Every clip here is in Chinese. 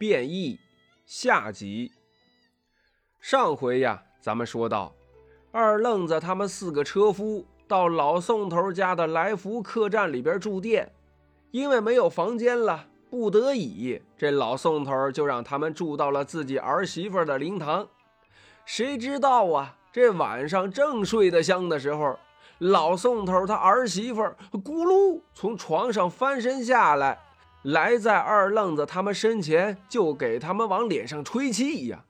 变异下集。上回呀，咱们说到，二愣子他们四个车夫到老宋头家的来福客栈里边住店，因为没有房间了，不得已，这老宋头就让他们住到了自己儿媳妇的灵堂。谁知道啊，这晚上正睡得香的时候，老宋头他儿媳妇咕噜从床上翻身下来。来在二愣子他们身前，就给他们往脸上吹气呀！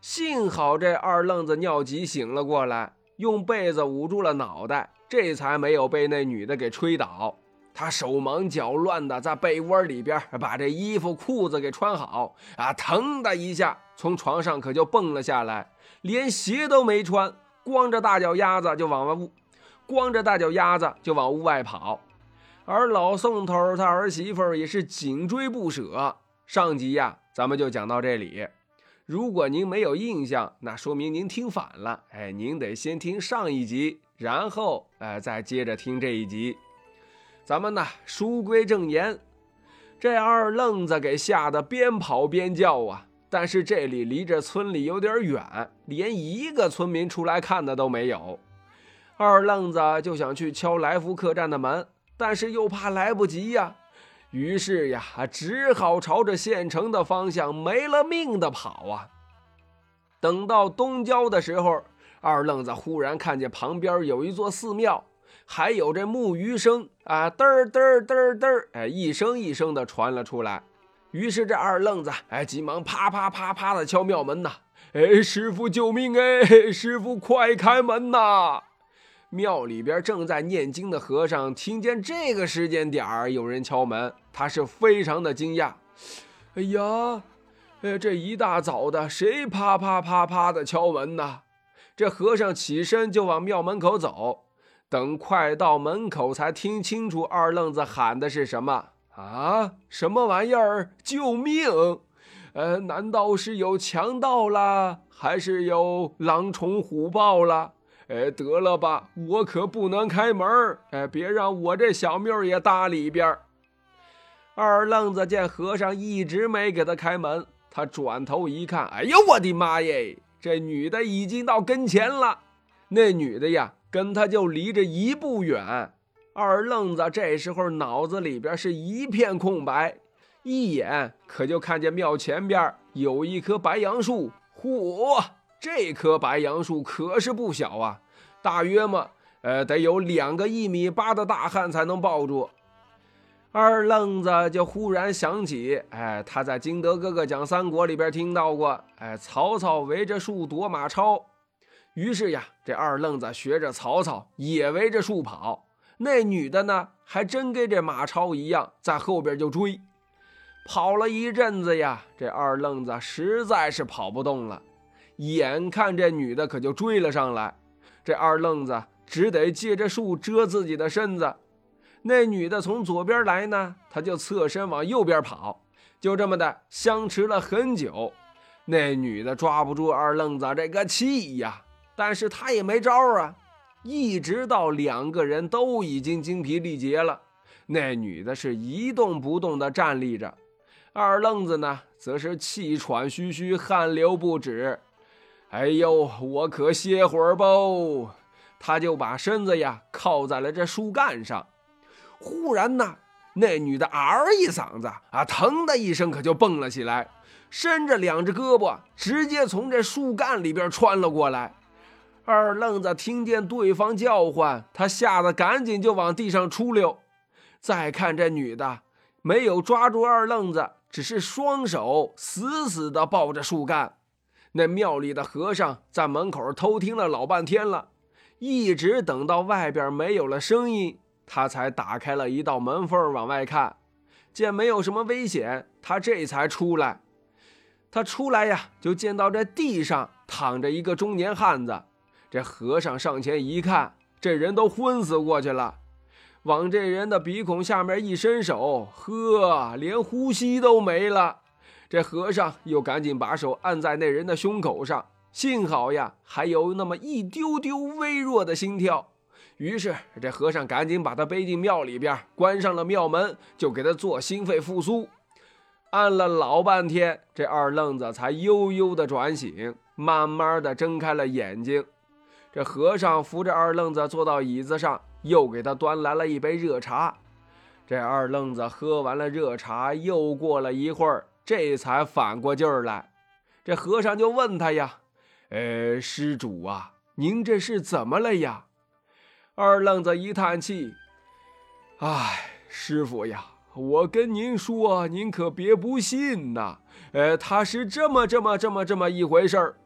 幸好这二愣子尿急醒了过来，用被子捂住了脑袋，这才没有被那女的给吹倒。他手忙脚乱的在被窝里边把这衣服裤子给穿好啊，腾的一下从床上可就蹦了下来，连鞋都没穿，光着大脚丫子就往外屋，光着大脚丫子就往屋外跑。而老宋头他儿媳妇也是紧追不舍。上集呀，咱们就讲到这里。如果您没有印象，那说明您听反了。哎，您得先听上一集，然后哎再接着听这一集。咱们呢，书归正言，这二愣子给吓得边跑边叫啊！但是这里离着村里有点远，连一个村民出来看的都没有。二愣子就想去敲来福客栈的门。但是又怕来不及呀，于是呀，只好朝着县城的方向没了命的跑啊。等到东郊的时候，二愣子忽然看见旁边有一座寺庙，还有这木鱼声啊，嘚儿嘚儿嘚嘚，哎，一声一声的传了出来。于是这二愣子哎，急忙啪啪啪啪的敲庙门呐，哎，师傅救命哎，师傅快开门呐！庙里边正在念经的和尚听见这个时间点儿有人敲门，他是非常的惊讶。哎呀，哎，这一大早的，谁啪啪啪啪的敲门呢？这和尚起身就往庙门口走，等快到门口才听清楚二愣子喊的是什么啊？什么玩意儿？救命！呃，难道是有强盗啦，还是有狼虫虎豹啦？哎，得了吧，我可不能开门哎，别让我这小命也搭里边二愣子见和尚一直没给他开门，他转头一看，哎呦我的妈耶！这女的已经到跟前了。那女的呀，跟他就离着一步远。二愣子这时候脑子里边是一片空白，一眼可就看见庙前边有一棵白杨树，嚯！这棵白杨树可是不小啊，大约嘛，呃，得有两个一米八的大汉才能抱住。二愣子就忽然想起，哎，他在金德哥哥讲三国里边听到过，哎，曹操围着树躲马超。于是呀，这二愣子学着曹操也围着树跑。那女的呢，还真跟这马超一样，在后边就追。跑了一阵子呀，这二愣子实在是跑不动了。眼看这女的可就追了上来，这二愣子只得借着树遮自己的身子。那女的从左边来呢，他就侧身往右边跑。就这么的相持了很久，那女的抓不住二愣子这个气呀，但是他也没招啊。一直到两个人都已经精疲力竭了，那女的是一动不动地站立着，二愣子呢，则是气喘吁吁，汗流不止。哎呦，我可歇会儿吧！他就把身子呀靠在了这树干上。忽然呢，那女的嗷一嗓子啊，腾的一声可就蹦了起来，伸着两只胳膊，直接从这树干里边穿了过来。二愣子听见对方叫唤，他吓得赶紧就往地上出溜。再看这女的，没有抓住二愣子，只是双手死死地抱着树干。那庙里的和尚在门口偷听了老半天了，一直等到外边没有了声音，他才打开了一道门缝往外看，见没有什么危险，他这才出来。他出来呀，就见到这地上躺着一个中年汉子。这和尚上前一看，这人都昏死过去了，往这人的鼻孔下面一伸手，呵，连呼吸都没了。这和尚又赶紧把手按在那人的胸口上，幸好呀，还有那么一丢丢微弱的心跳。于是这和尚赶紧把他背进庙里边，关上了庙门，就给他做心肺复苏。按了老半天，这二愣子才悠悠的转醒，慢慢的睁开了眼睛。这和尚扶着二愣子坐到椅子上，又给他端来了一杯热茶。这二愣子喝完了热茶，又过了一会儿，这才反过劲儿来。这和尚就问他呀：“呃，施主啊，您这是怎么了呀？”二愣子一叹气：“哎，师傅呀。”我跟您说，您可别不信呐。呃，他是这么、这么、这么、这么一回事儿。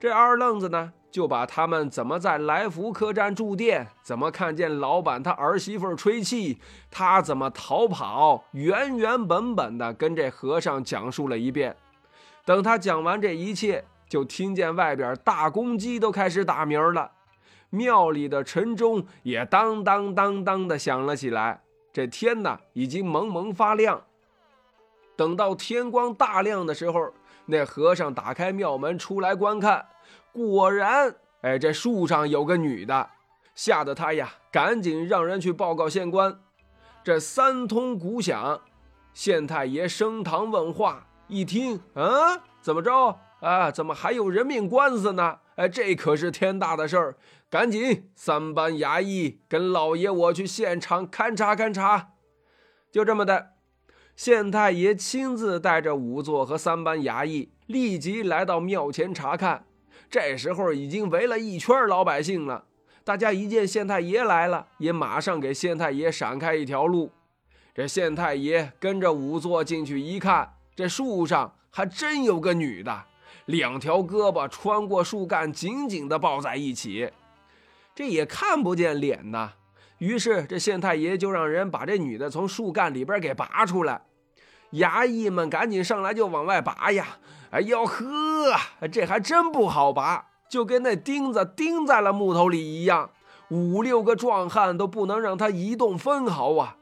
这二愣子呢，就把他们怎么在来福客栈住店，怎么看见老板他儿媳妇吹气，他怎么逃跑，原原本本的跟这和尚讲述了一遍。等他讲完这一切，就听见外边大公鸡都开始打鸣了，庙里的晨钟也当当当当的响了起来。这天呢，已经蒙蒙发亮。等到天光大亮的时候，那和尚打开庙门出来观看，果然，哎，这树上有个女的，吓得他呀，赶紧让人去报告县官。这三通鼓响，县太爷升堂问话，一听，嗯，怎么着？啊，怎么还有人命官司呢？哎，这可是天大的事儿。赶紧，三班衙役跟老爷我去现场勘察勘察。就这么的，县太爷亲自带着仵作和三班衙役，立即来到庙前查看。这时候已经围了一圈老百姓了。大家一见县太爷来了，也马上给县太爷闪开一条路。这县太爷跟着仵作进去一看，这树上还真有个女的，两条胳膊穿过树干，紧紧地抱在一起。这也看不见脸呐，于是这县太爷就让人把这女的从树干里边给拔出来，衙役们赶紧上来就往外拔呀！哎呦呵，这还真不好拔，就跟那钉子钉在了木头里一样，五六个壮汉都不能让他移动分毫啊！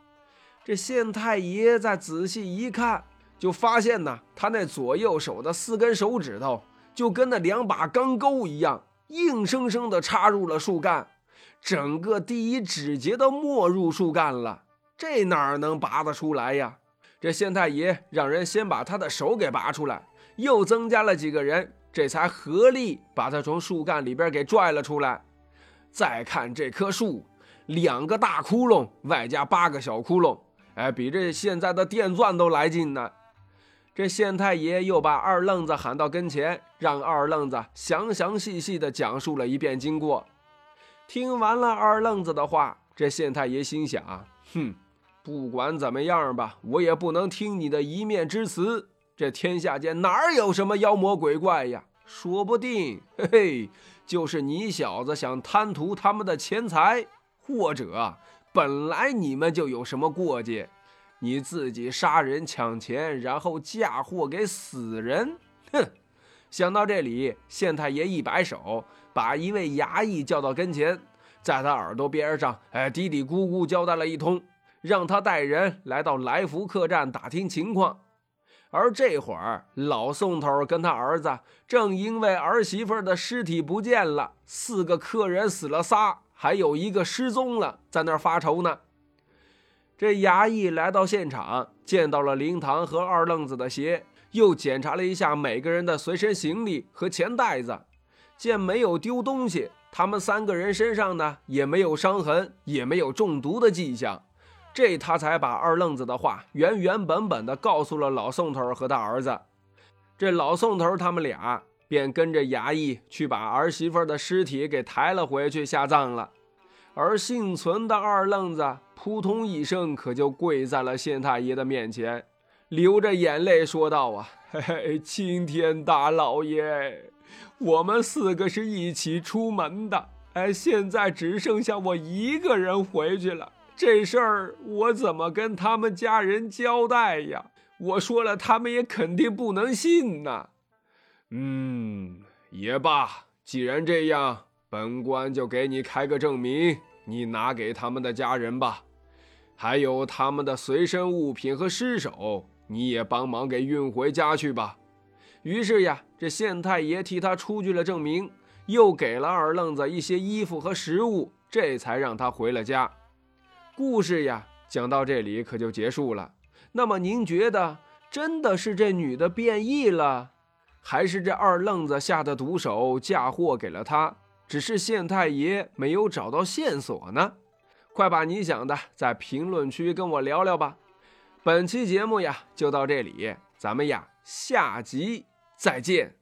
这县太爷再仔细一看，就发现呢，他那左右手的四根手指头就跟那两把钢钩一样。硬生生地插入了树干，整个第一指节都没入树干了，这哪能拔得出来呀？这县太爷让人先把他的手给拔出来，又增加了几个人，这才合力把他从树干里边给拽了出来。再看这棵树，两个大窟窿，外加八个小窟窿，哎，比这现在的电钻都来劲呢。这县太爷又把二愣子喊到跟前，让二愣子详详细细地讲述了一遍经过。听完了二愣子的话，这县太爷心想：哼，不管怎么样吧，我也不能听你的一面之词。这天下间哪有什么妖魔鬼怪呀？说不定，嘿嘿，就是你小子想贪图他们的钱财，或者本来你们就有什么过节。你自己杀人抢钱，然后嫁祸给死人，哼！想到这里，县太爷一摆手，把一位衙役叫到跟前，在他耳朵边上，哎，嘀嘀咕咕交代了一通，让他带人来到来福客栈打听情况。而这会儿，老宋头跟他儿子正因为儿媳妇的尸体不见了，四个客人死了仨，还有一个失踪了，在那儿发愁呢。这衙役来到现场，见到了灵堂和二愣子的鞋，又检查了一下每个人的随身行李和钱袋子，见没有丢东西，他们三个人身上呢也没有伤痕，也没有中毒的迹象，这他才把二愣子的话原原本本的告诉了老宋头和他儿子。这老宋头他们俩便跟着衙役去把儿媳妇的尸体给抬了回去下葬了，而幸存的二愣子。扑通一声，可就跪在了县太爷的面前，流着眼泪说道：“啊，嘿嘿，青天大老爷，我们四个是一起出门的，哎，现在只剩下我一个人回去了，这事儿我怎么跟他们家人交代呀？我说了，他们也肯定不能信呐。嗯，也罢，既然这样，本官就给你开个证明，你拿给他们的家人吧。”还有他们的随身物品和尸首，你也帮忙给运回家去吧。于是呀，这县太爷替他出具了证明，又给了二愣子一些衣服和食物，这才让他回了家。故事呀，讲到这里可就结束了。那么您觉得真的是这女的变异了，还是这二愣子下的毒手嫁祸给了他？只是县太爷没有找到线索呢？快把你想的在评论区跟我聊聊吧。本期节目呀，就到这里，咱们呀下集再见。